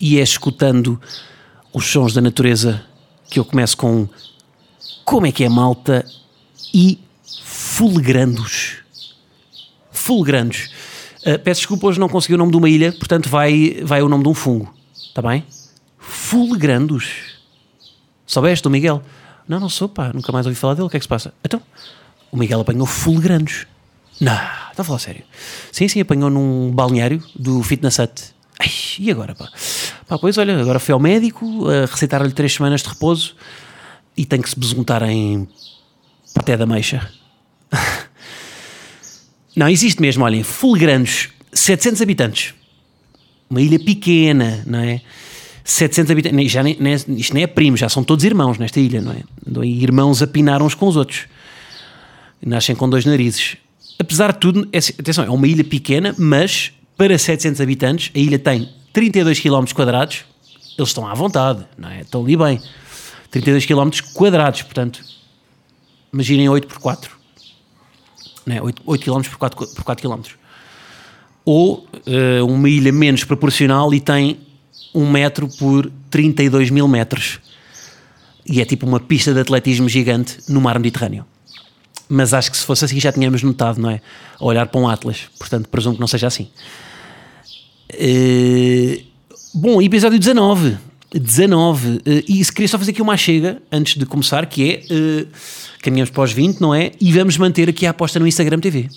E é escutando os sons da natureza que eu começo com como é que é malta e fulgrandos. Fulgrandos. Uh, peço desculpa, hoje não consegui o nome de uma ilha, portanto vai, vai o nome de um fungo. Está bem? Fulgrandos. Soubeste o Miguel? Não, não sou, pá, nunca mais ouvi falar dele. O que é que se passa? Então, o Miguel apanhou fulgrandos. Não, está a falar sério. Sim, sim, apanhou num balneário do Fitness Hut. Ai, e agora, pá? Pá, pois olha, agora foi ao médico, a receitar-lhe três semanas de repouso e tem que se besuntar em paté da meixa. não, existe mesmo, olhem, Fulgrandos, 700 habitantes. Uma ilha pequena, não é? 700 habitantes, já nem, nem, isto nem é primo, já são todos irmãos nesta ilha, não é? Irmãos a pinar uns com os outros. Nascem com dois narizes. Apesar de tudo, é, atenção, é uma ilha pequena, mas para 700 habitantes, a ilha tem 32 km quadrados, eles estão à vontade, não é? Estão ali bem. 32 km quadrados, portanto, imaginem 8 por 4. Não é? 8, 8 km por 4, por 4 km. Ou uh, uma ilha menos proporcional e tem 1 metro por 32 mil metros. E é tipo uma pista de atletismo gigante no mar Mediterrâneo. Mas acho que se fosse assim já tínhamos notado, não é? A olhar para um Atlas. Portanto, presumo que não seja assim. Uh, bom, episódio 19. 19. Uh, e queria só fazer aqui uma chega antes de começar, que é uh, caminhamos para os 20, não é? E vamos manter aqui a aposta no Instagram TV.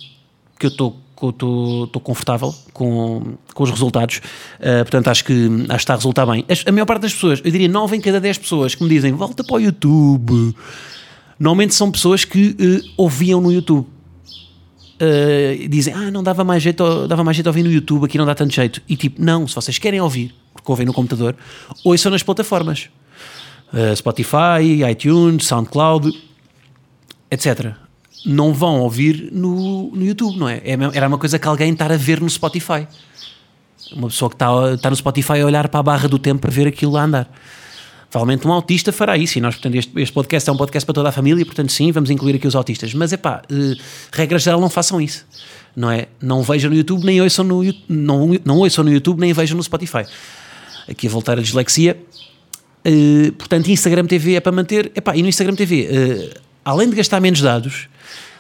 Que eu estou confortável com, com os resultados, uh, portanto acho que, acho que está a resultar bem. A, a maior parte das pessoas, eu diria 9 em cada 10 pessoas que me dizem volta para o YouTube, normalmente são pessoas que ouviam no YouTube uh, dizem, ah, não dava mais, jeito, dava mais jeito ouvir no YouTube, aqui não dá tanto jeito. E tipo, não, se vocês querem ouvir, porque ouvem no computador, ouçam nas plataformas. Uh, Spotify, iTunes, SoundCloud, etc. Não vão ouvir no, no YouTube, não é? é era uma coisa que alguém estar a ver no Spotify. Uma pessoa que está, está no Spotify a olhar para a barra do tempo para ver aquilo a andar. Provavelmente um autista fará isso, e nós, portanto, este, este, podcast é um podcast para toda a família, portanto, sim, vamos incluir aqui os autistas. Mas é pá, uh, regra geral, não façam isso, não é? Não vejam no YouTube, nem ouçam no, não, não ouçam no YouTube, nem vejam no Spotify. Aqui a voltar a dislexia. Uh, portanto, Instagram TV é para manter. Epá, e no Instagram TV, eh, além de gastar menos dados,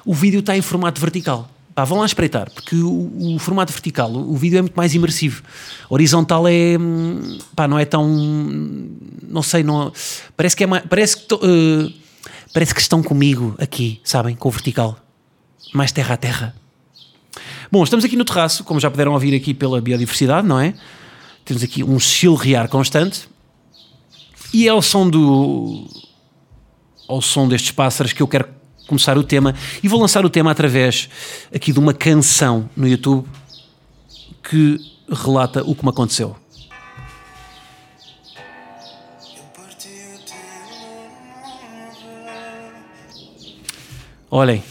o vídeo está em formato vertical. Pá, vão lá espreitar, porque o, o, formato vertical, o, vídeo é muito mais imersivo. Horizontal é. Hum, pá, não é tão. Não sei, não. Parece que é mais. Parece que, uh, parece que estão comigo aqui, sabem? Com o vertical. Mais terra a terra. Bom, estamos aqui no terraço, como já puderam ouvir aqui pela biodiversidade, não é? Temos aqui um chilrear constante. E é ao som do. ao som destes pássaros que eu quero começar o tema e vou lançar o tema através aqui de uma canção no YouTube que relata o que me aconteceu. Olhem,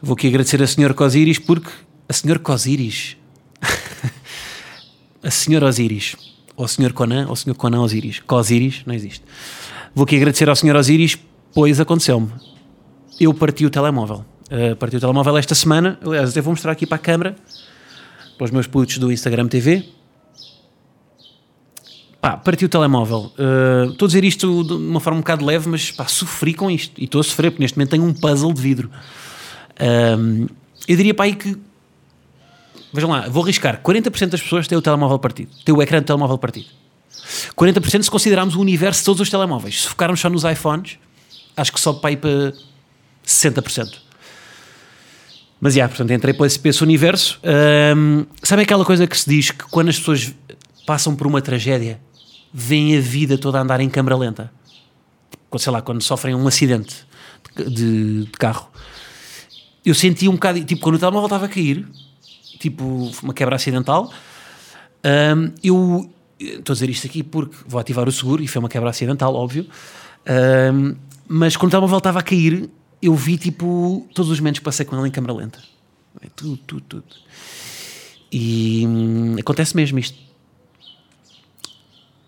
vou aqui agradecer a Sr. Cosiris porque a Sr. Cosiris, a Sr. Osiris, ou Sr. Conan, ou Sr. Conan Osiris, Cosiris, não existe. Vou aqui agradecer ao Sr. Osiris, pois aconteceu-me eu parti o telemóvel. Uh, parti o telemóvel esta semana. Aliás, até vou mostrar aqui para a câmara, para os meus putos do Instagram TV. Pá, parti o telemóvel. Uh, estou a dizer isto de uma forma um bocado leve, mas pá, sofri com isto. E estou a sofrer, porque neste momento tenho um puzzle de vidro. Uh, eu diria para aí que. Vejam lá, vou arriscar: 40% das pessoas têm o telemóvel partido, têm o ecrã do telemóvel partido. 40% se considerarmos o universo de todos os telemóveis. Se focarmos só nos iPhones, acho que sobe para aí para 60%. Mas, já, yeah, portanto, entrei para esse, para esse universo. Um, sabe aquela coisa que se diz que quando as pessoas passam por uma tragédia, veem a vida toda a andar em câmara lenta. Quando, Sei lá, quando sofrem um acidente de, de- carro. Eu senti um bocado, tipo, quando o telemóvel estava a cair, tipo, uma quebra acidental, hum, eu estou a dizer isto aqui porque vou ativar o seguro e foi uma quebra acidental, óbvio. Hum, mas quando o telemóvel estava a cair, eu vi tipo todos os momentos que passei com ele em câmera lenta. É Tudo, tudo, tudo. E hum, acontece mesmo isto.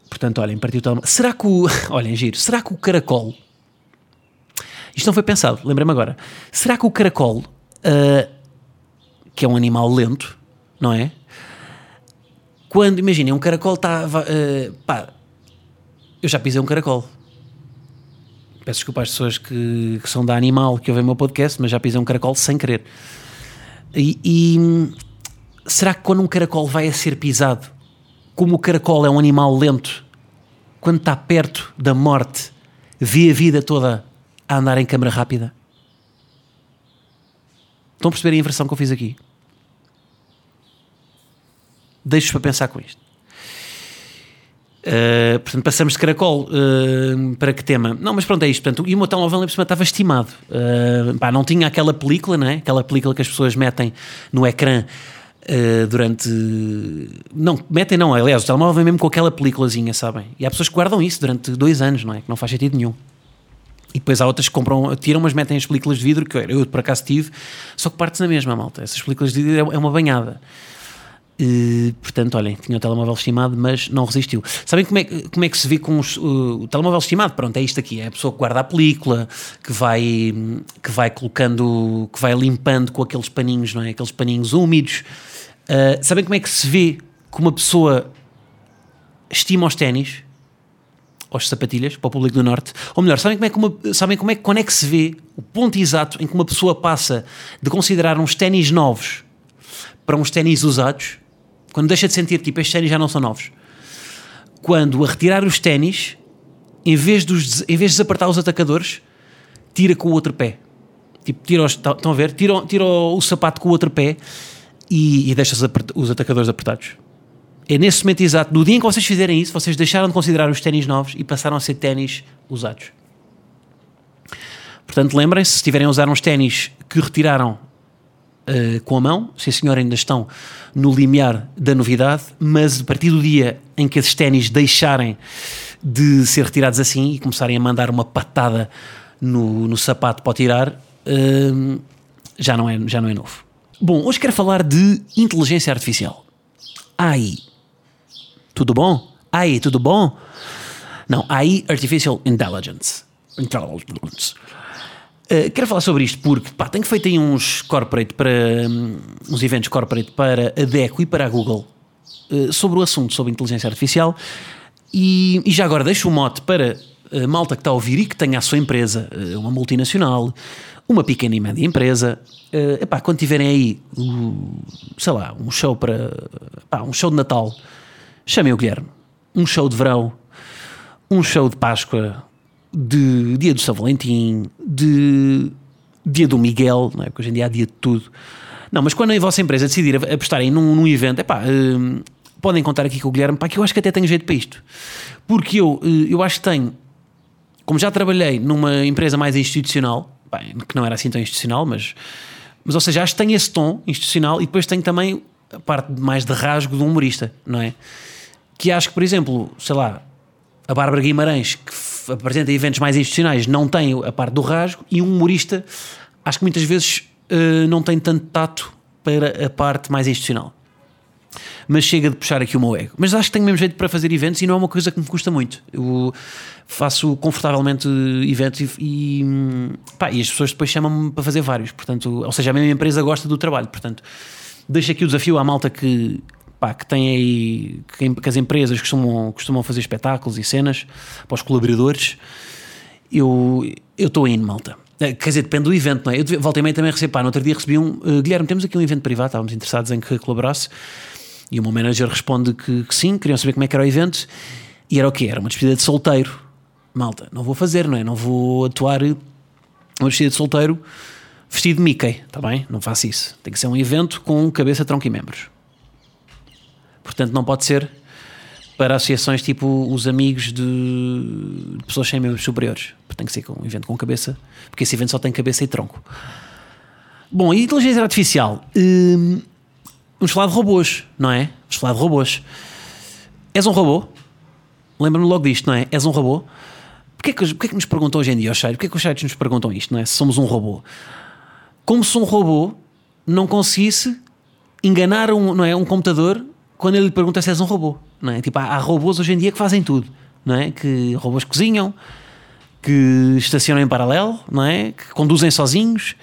Portanto, olhem, partiu telemóvel. Será que o. Olhem, giro. Será que o caracol. Isto não foi pensado, lembrei-me agora. Será que o caracol, ah, que é um animal lento, não é? Quando, imaginem, um caracol está. ah, pá, eu já pisei um caracol. Peço desculpa às pessoas que, que são da animal que ouvem o meu podcast, mas já pisei um caracol sem querer. E, e, será que quando um caracol vai a ser pisado, como o caracol é um animal lento, quando está perto da morte, vê a vida toda a andar em câmara rápida? Estão a perceber a inversão que eu fiz aqui? Deixo-vos para pensar com isto. Uh, portanto, passamos de caracol uh, para que tema? Não, mas pronto, é isto. Portanto, e o meu telemóvel estava estimado. Uh, pá, não tinha aquela película, não é? Aquela película que as pessoas metem no ecrã durante. Não, metem não, aliás, o telemóvel vem mesmo com aquela películazinha, sabem? E há pessoas que guardam isso durante dois anos, não é? Que não faz sentido nenhum. E depois há outras que compram, tiram, mas metem as películas de vidro, que eu, eu por acaso tive, só que partes na mesma, malta. Essas películas de vidro é é uma banhada. E, portanto, olhem, tinha o telemóvel estimado, mas não resistiu. Sabem como é, como é que se vê com os, uh, o telemóvel estimado? Pronto, é isto aqui: é a pessoa que guarda a película, que vai, que vai colocando, que vai limpando com aqueles paninhos, não é? Aqueles paninhos úmidos. Uh, sabem como é que se vê que uma pessoa estima os ténis? Aos sapatilhas, para o público do Norte. Ou melhor, sabem como é que, uma, sabem como é, quando é que se vê o ponto exato em que uma pessoa passa de considerar uns ténis novos para uns ténis usados, quando deixa de sentir tipo estes ténis já não são novos, quando a retirar os ténis, em vez, dos, em vez de desapertar os atacadores, tira com o outro pé. Tipo, tira os, estão a ver? Tira, tira o, sapato com o outro pé e, e deixa os, atacadores apertados. É nesse momento exato, no dia em que vocês fizerem isso, vocês deixaram de considerar os ténis novos e passaram a ser ténis usados. Portanto, lembrem-se, se estiverem a usar uns ténis que retiraram uh, com a mão, sim senhor, ainda estão no limiar da novidade, mas a partir do dia em que esses ténis deixarem de ser retirados assim e começarem a mandar uma patada no, no sapato para tirar, uh, já, não é, já não é novo. Bom, hoje quero falar de inteligência artificial. AI. Tudo bom? AI, tudo bom? Não, AI, Artificial Intelligence. Intelligence. Uh, quero falar sobre isto porque pá, tenho feito aí uns corporate para hum, uns eventos corporate para a DECO e para a Google uh, sobre o assunto sobre inteligência artificial. E, e já agora deixo o mote para a malta que está a ouvir e que tenha a sua empresa, uh, uma multinacional, uma pequena e média empresa, uh, epá, quando tiverem aí, sei lá, um show para pá, um show de Natal, chamem o Guilherme, um show de verão, um show de Páscoa, de dia do São Valentim, de dia do Miguel, não é? porque hoje em dia há dia de tudo. Não, mas quando a vossa empresa decidir apostarem num, num evento, epá, hum, podem contar aqui com o Guilherme, pá, que eu acho que até tenho jeito para isto. Porque eu, eh, eu acho que tenho, como já trabalhei numa empresa mais institucional, bem, que não era assim tão institucional, mas, mas ou seja, acho que tenho esse tom institucional e depois tenho também a parte mais de rasgo um humorista, não é? Que acho que, por exemplo, sei lá, a Bárbara Guimarães, que apresenta eventos mais institucionais, não tem a parte do rasgo, e um humorista, acho que muitas vezes eh, não tem tanto tato para a parte mais institucional. Mas chega de puxar aqui o meu ego. Mas acho que tenho mesmo jeito para fazer eventos e não é uma coisa que me custa muito. Eu faço confortavelmente eventos e, e, hum, pá, e as pessoas depois chamam-me para fazer vários. Portanto, ou seja, a mesma empresa gosta do trabalho. Portanto, deixo aqui o desafio à malta que, pá, que tem aí que, que as empresas costumam, costumam fazer espetáculos e cenas para os colaboradores. Eu estou indo, malta. Eh, Quer dizer, depende do evento, não é? Eu volta e meia também recebo, pá, no outro dia recebi um eh, Guilherme, temos aqui um evento privado, estávamos interessados em que colaborasse. E o meu manager responde que, que sim, queriam saber como é que era o evento. E era o quê? Era uma despedida de solteiro. Malta, não vou fazer, não é? Não vou atuar uma despedida de solteiro vestido de Mickey, está bem? Não faço isso. Tem que ser um evento com cabeça, tronco e membros. Portanto, não pode ser para associações tipo os amigos de, de pessoas sem membros superiores. Tem que ser um evento com cabeça, porque esse evento só tem cabeça e tronco. Bom, e inteligência artificial? Hum, vamos falar de robôs, não é? Vamos falar de robôs. És um robô? Lembra-me logo disto, não é? És um robô? Porquê que, porquê que nos perguntam hoje em dia, os sites? Porquê que os sites nos perguntam isto, não é? Se somos um robô. Como se um robô não conseguisse enganar um, não é, um computador quando ele lhe pergunta se és um robô. Não é? Tipo, há, há robôs hoje em dia que fazem tudo. Não é? Que robôs cozinham, que estacionam em paralelo, não é? Que conduzem sozinhos,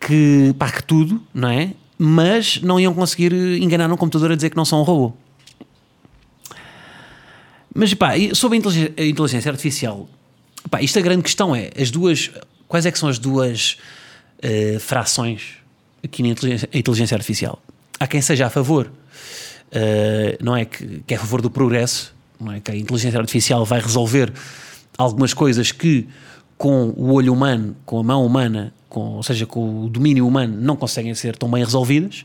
que pá, que tudo, não é? Mas não iam conseguir enganar um computador a dizer que não são um robô. Mas pá, sobre a inteligência, artificial, pá, isto a grande questão é as duas. Quais é que são as duas eh, frações aqui na inteligência, inteligência artificial? Há quem seja a favor, eh, não é? Que, que é a favor do progresso, não é? Que a inteligência artificial vai resolver algumas coisas que com o olho humano, com a mão humana, com, ou seja, com o domínio humano, não conseguem ser tão bem resolvidas.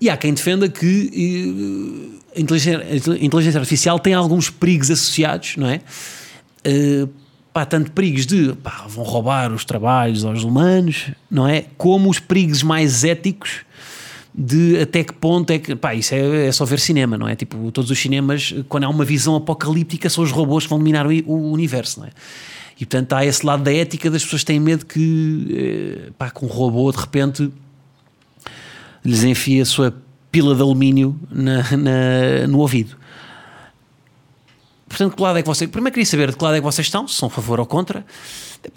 E há quem defenda que eh, a inteligência, a inteligência artificial tem alguns perigos associados, não é? Uh, pá, tanto perigos de pá, vão roubar os trabalhos aos humanos, não é? Como os perigos mais éticos de até que ponto é que. Pá, isso é, é só ver cinema, não é? Tipo, todos os cinemas, quando há uma visão apocalíptica, são os robôs que vão dominar o, o universo, não é? E portanto há esse lado da ética das pessoas têm medo que, pá, com um robô de repente lhes enfia a sua pila de alumínio na, na, no ouvido. Portanto, que lado é que vocês. Primeiro queria saber de que lado é que vocês estão, se são a favor ou contra.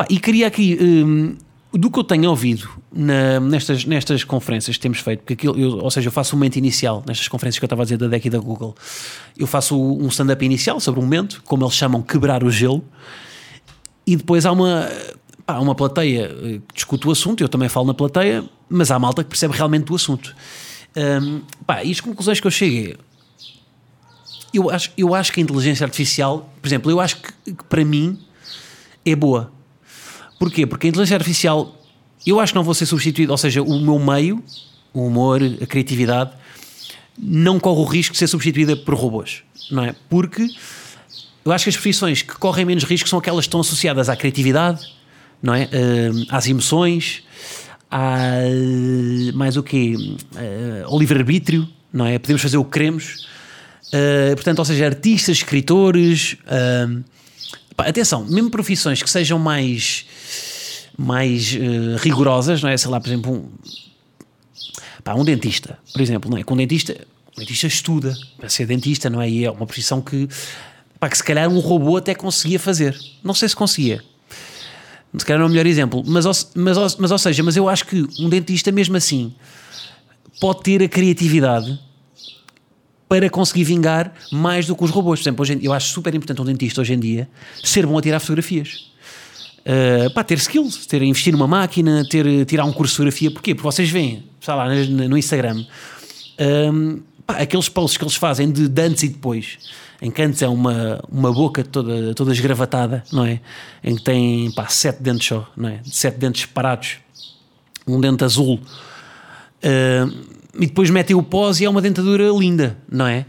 E queria aqui, hum, do que eu tenho ouvido na, nestas, nestas conferências que temos feito, porque aquilo, eu, ou seja, eu faço um momento inicial nestas conferências que eu estava a dizer da DEC e da Google. Eu faço um stand-up inicial sobre um momento, como eles chamam, quebrar o gelo, e depois há uma pá, uma plateia que discute o assunto, eu também falo na plateia, mas há malta que percebe realmente do assunto. Um, pá, e as conclusões que eu cheguei, eu acho, eu acho que a inteligência artificial, por exemplo, eu acho que, que para mim é boa. Porquê? Porque a inteligência artificial, eu acho que não vou ser substituído, ou seja, o meu meio, o humor, a criatividade, não corre o risco de ser substituída por robôs, não é? Porque eu acho que as profissões que correm menos risco são aquelas que estão associadas à criatividade, não é? Uh, às emoções, há mais o quê? Uh, ao livre-arbítrio, não é? Podemos fazer o que queremos. Uh, portanto, ou seja, artistas, escritores. Atenção, mesmo profissões que sejam mais, mais uh, rigorosas, não é? Sei lá, por exemplo, um, pá, um dentista, por exemplo, não é? Com um dentista, um dentista estuda para ser dentista, não é? E é uma profissão que, pá, que se calhar um robô até conseguia fazer. Não sei se conseguia se calhar não é o melhor exemplo, mas, mas, mas ou seja, mas eu acho que um dentista, mesmo assim, pode ter a criatividade para conseguir vingar mais do que os robôs. Por exemplo, hoje, eu acho super importante um dentista hoje em dia ser bom a tirar fotografias. Uh, pá, ter skills, ter investir numa máquina, ter tirar um curso de fotografia. Porquê? Porque vocês veem, sei lá, no, Instagram, pá, aqueles posts que eles fazem de, de antes e depois em que antes é uma, uma boca toda, toda esgravatada, não é? Em que tem pá, sete dentes só, não é? Sete dentes parados, um dente azul. Uh, e depois metem o pós e é uma dentadura linda, não é?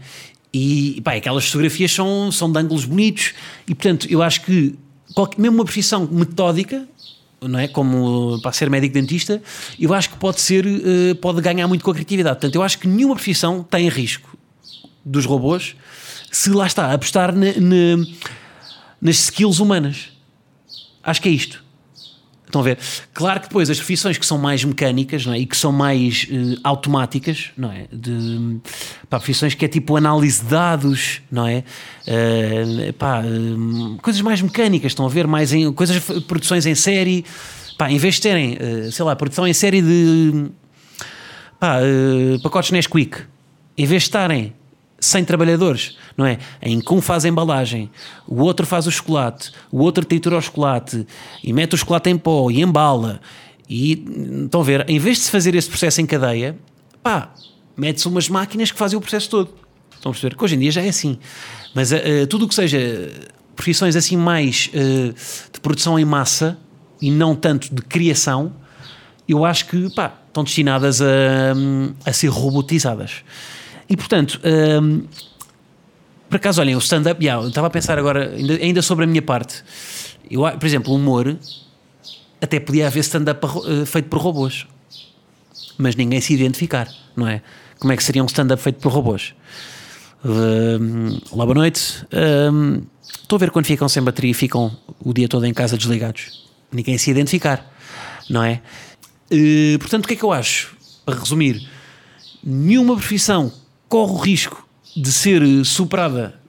E pá, aquelas fotografias são, são de ângulos bonitos e portanto eu acho que qualquer, mesmo uma profissão metódica não é? Como para ser médico dentista, eu acho que pode ser, uh, pode ganhar muito com a criatividade. Portanto, eu acho que nenhuma profissão tem risco dos robôs se lá está, apostar na, na, nas skills humanas. Acho que é isto. Estão a ver? Claro que depois as profissões que são mais mecânicas não é? e que são mais uh, automáticas, não é? De, pá, profissões que é tipo análise de dados, não é? Uh, pá, uh, coisas mais mecânicas, estão a ver? Mais em coisas, produções em série, pá, em vez de terem, sei lá, produção em série de pá, pacotes Nesquik, em vez de estarem 100 trabalhadores, não é? Em que um faz a embalagem, o outro faz o chocolate, o outro tritura o chocolate e mete o chocolate em pó e embala. E estão a ver, em vez de se fazer esse processo em cadeia, pá, mete-se umas máquinas que fazem o processo todo. Estão a perceber? Que hoje em dia já é assim. Mas uh, tudo o que seja profissões assim mais uh, de produção em massa e não tanto de criação, eu acho que pá, estão destinadas a, a ser robotizadas. E portanto, hum, Por acaso, olhem, o stand-up, yeah, eu estava a pensar agora, ainda, ainda sobre a minha parte. Eu, por exemplo, o humor, até podia haver stand-up uh, feito por robôs, mas ninguém se identificar, não é? Como é que seria um stand-up feito por robôs? Uh, olá, boa noite. Uh, estou a ver quando ficam sem bateria ficam o dia todo em casa desligados. Ninguém se identificar, não é? Uh, portanto, o que é que eu acho? Para resumir, nenhuma profissão corre o risco de ser superada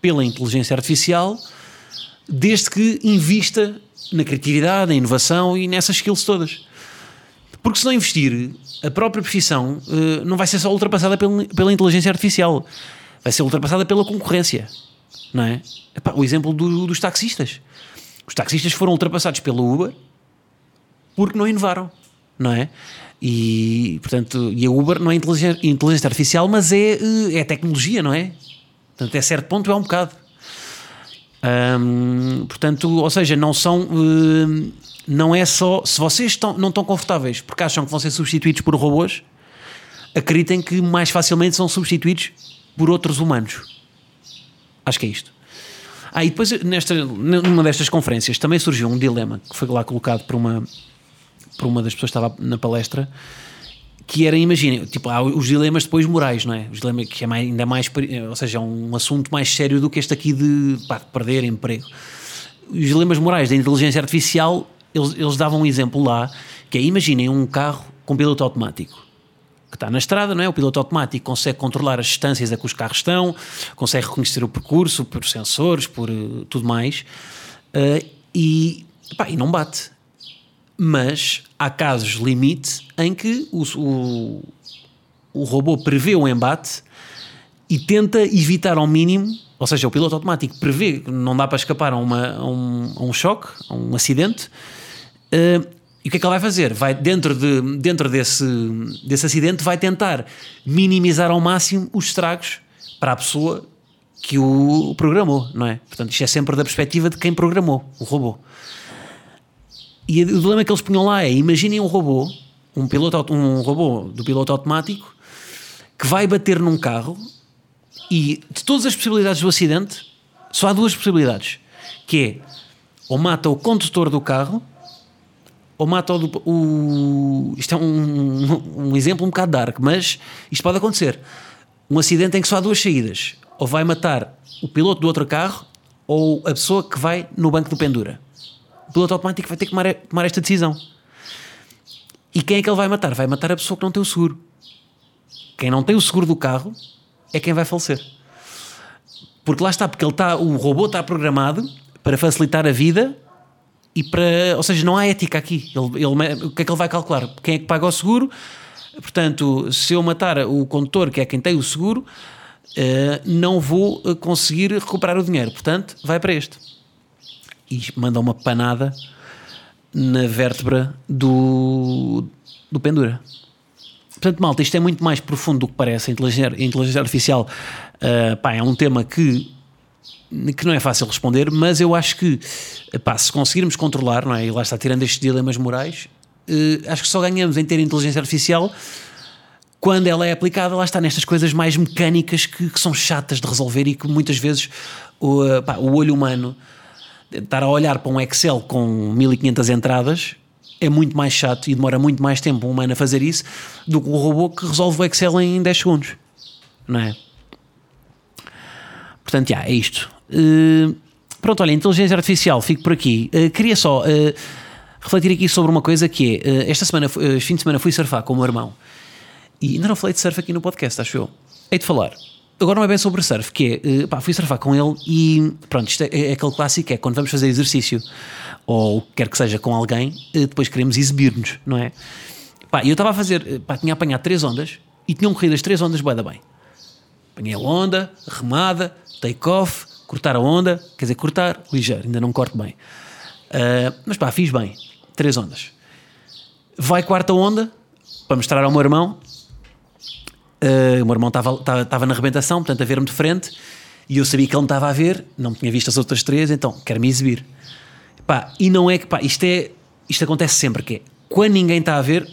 pela inteligência artificial desde que invista na criatividade, na inovação e nessas skills todas. Porque se não investir, a própria profissão uh, não vai ser só ultrapassada pela, pela, inteligência artificial, vai ser ultrapassada pela concorrência. Não é? Epá, o exemplo do, dos taxistas. Os taxistas foram ultrapassados pela Uber porque não inovaram, não é? E, portanto, e a Uber não é inteligência, inteligência artificial, mas é, eh, é tecnologia, não é? Portanto, a certo ponto é um bocado. Hum, portanto, ou seja, não são. Hum, não é só. Se vocês estão, não estão confortáveis porque acham que vão ser substituídos por robôs, acreditem que mais facilmente são substituídos por outros humanos. Acho que é isto. Ah, e depois, nesta, numa destas conferências, também surgiu um dilema que foi lá colocado por uma, por uma das pessoas que estava na palestra que era, imaginem, tipo, há os dilemas depois morais, não é? Os dilemas que é mais, ainda mais, ou seja, é um assunto mais sério do que este aqui de, pá, de perder emprego. Os dilemas morais da inteligência artificial, eles, eles davam um exemplo lá, que é, imaginem um carro com piloto automático que está na estrada, não é? O piloto automático consegue controlar as distâncias a que os carros estão, consegue reconhecer o percurso por sensores, por uh, tudo mais, uh, e, pá, e não bate mas há casos limite em que o, o, o robô prevê um embate e tenta evitar ao mínimo, ou seja, o piloto automático prevê que não dá para escapar a, uma, a, um, a um, choque, a um acidente, uh, e o que é que ele vai fazer? Vai dentro, de, dentro desse, desse acidente, vai tentar minimizar ao máximo os estragos para a pessoa que o programou, não é? Portanto, isto é sempre da perspectiva de quem programou o robô. E o dilema que eles punham lá é: imaginem um robô, um, piloto, um robô do piloto automático que vai bater num carro e de todas as possibilidades do acidente, só há duas possibilidades: que é ou mata o condutor do carro ou mata o, o isto é um, um exemplo um bocado dark, mas isto pode acontecer. Um acidente em que só há duas saídas: ou vai matar o piloto do outro carro ou a pessoa que vai no banco do pendura piloto automático vai ter que tomar, tomar esta decisão. E quem é que ele vai matar? Vai matar a pessoa que não tem o seguro. Quem não tem o seguro do carro é quem vai falecer. Porque lá está, porque ele está, o robô está programado para facilitar a vida e para. Ou seja, não há ética aqui. Ele, ele, o que é que ele vai calcular? Quem é que paga o seguro? Portanto, se eu matar o condutor, que é quem tem o seguro, uh, não vou conseguir recuperar o dinheiro. Portanto, vai para este e manda uma panada na vértebra do, do pendura. Portanto, malta, isto é muito mais profundo do que parece. A inteligência, a inteligência artificial uh, pá, é um tema que, que não é fácil responder, mas eu acho que pá, se conseguirmos controlar, não é? e lá está tirando estes dilemas morais, uh, acho que só ganhamos em ter inteligência artificial quando ela é aplicada, lá está nestas coisas mais mecânicas que, que são chatas de resolver e que muitas vezes o, uh, pá, o olho humano estar a olhar para um Excel com 1500 entradas é muito mais chato e demora muito mais tempo um humano a fazer isso do que o robô que resolve o Excel em 10 segundos. Não é? Portanto, já, é isto. Uh, pronto, olha, inteligência artificial, fico por aqui. Uh, queria só uh, refletir aqui sobre uma coisa que é: esta semana, este fim de semana, fui surfar com o meu irmão e ainda não falei de surf aqui no podcast, acho eu. Hei de falar agora não é bem sobre surf, que é, uh, pá, fui surfar com ele e pronto, isto é, é, aquele clássico, é quando vamos fazer exercício ou quer que seja com alguém, uh, depois queremos exibir-nos, não é? Pá, eu estava a fazer, eh, pá, tinha apanhado três ondas e tinham corrido as três ondas bem da bem. Apanhei a onda, remada, take-off, cortar a onda, quer dizer, cortar, ligeiro, ainda não corto bem. Uh, mas pá, fiz bem, três ondas. Vai quarta onda, para mostrar ao meu irmão, Uh, o meu irmão estava na arrebentação, portanto, a ver-me de frente, e eu sabia que ele me estava a ver, não tinha visto as outras três, então quero me exibir. Pá, e não é que, pá, isto, é, isto acontece sempre, que é, quando ninguém está a ver,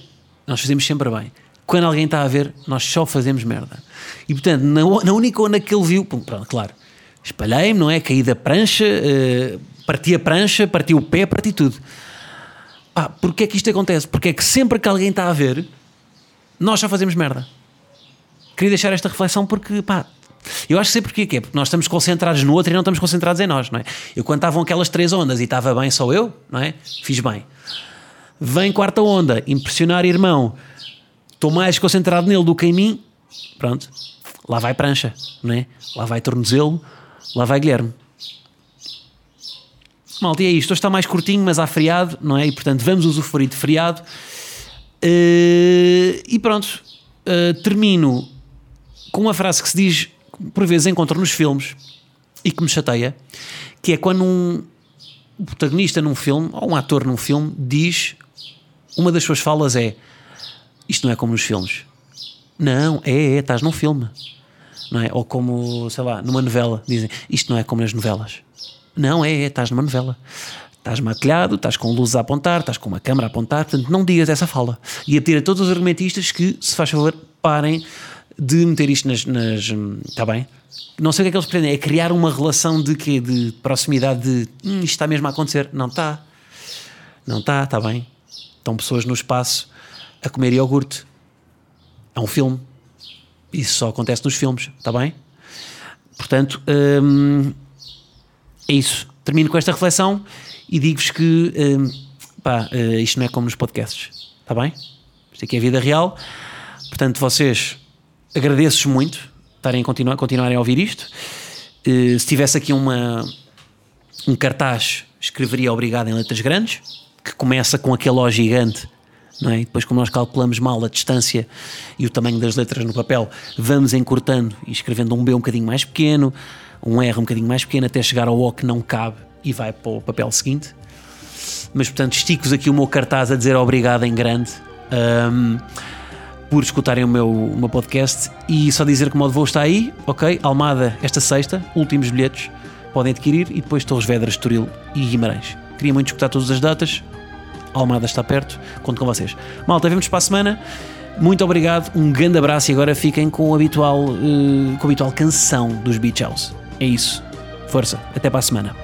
nós fazemos sempre bem. Quando alguém está a ver, nós só fazemos merda. E portanto, na, na única onda que ele viu, pronto, claro, Espalhei-me, não é? Caí da prancha, uh, parti a prancha, parti o pé, parti tudo. Pá, porquê é que isto acontece? Porque é que sempre que alguém está a ver, nós só fazemos merda. Queria deixar esta reflexão porque, pá, eu acho que sei porquê que é, porque nós estamos concentrados no outro e não estamos concentrados em nós, não é? Eu quando estavam aquelas três ondas e estava bem só eu, não é? Fiz bem. Vem quarta onda, impressionar irmão, estou mais concentrado nele do que em mim, pronto, lá vai prancha, não é? Lá vai tornozelo, lá vai Guilherme. Malta, e é isto. Hoje está mais curtinho, mas há feriado, não é? E portanto vamos usufruir de feriado. Uh, e pronto, uh, termino com uma frase que se diz, por vezes encontro nos filmes e que me chateia, que é quando um protagonista num filme, ou um ator num filme, diz uma das suas falas é isto não é como nos filmes. Não, é, é, estás num filme. Não é? Ou como, sei lá, numa novela, dizem isto não é como nas novelas. Não, é, é, estás numa novela. Estás maquilhado, estás com luz a apontar, estás com uma câmera a apontar, portanto não digas essa fala. E a pedir a todos os argumentistas que, se faz favor, parem de meter isto nas. Está bem? Não sei o que é que eles pretendem, é criar uma relação de quê? De proximidade, de hum, isto está mesmo a acontecer. Não está. Não está, está bem. Estão pessoas no espaço a comer iogurte. É um filme. Isso só acontece nos filmes, está bem? Portanto, hum, é isso. Termino com esta reflexão e digo-vos que hum, pá, uh, isto não é como nos podcasts, está bem? Isto aqui é a vida real. Portanto, vocês agradeço-vos muito estarem a continuar, continuarem a ouvir isto. Uh, se tivesse aqui uma, um cartaz, escreveria obrigado em letras grandes, que começa com aquele O gigante não é? E depois, como nós calculamos mal a distância e o tamanho das letras no papel, vamos encurtando e escrevendo um B um bocadinho mais pequeno, um R um bocadinho mais pequeno, até chegar ao O que não cabe e vai para o papel seguinte. Mas, portanto, estico-vos aqui o meu cartaz a dizer obrigado em grande um, por escutarem o meu, o meu podcast e só dizer que o modo voo está aí, ok? Almada, esta sexta, últimos bilhetes, podem adquirir e depois Torres Vedras, Estoril e Guimarães. Queria muito escutar todas as datas, Almada está perto, conto com vocês. Malta, vemos para a semana. Muito obrigado, um grande abraço e agora fiquem com, habitual, uh, com a habitual canção dos Beach House. É isso. Força, até para a semana.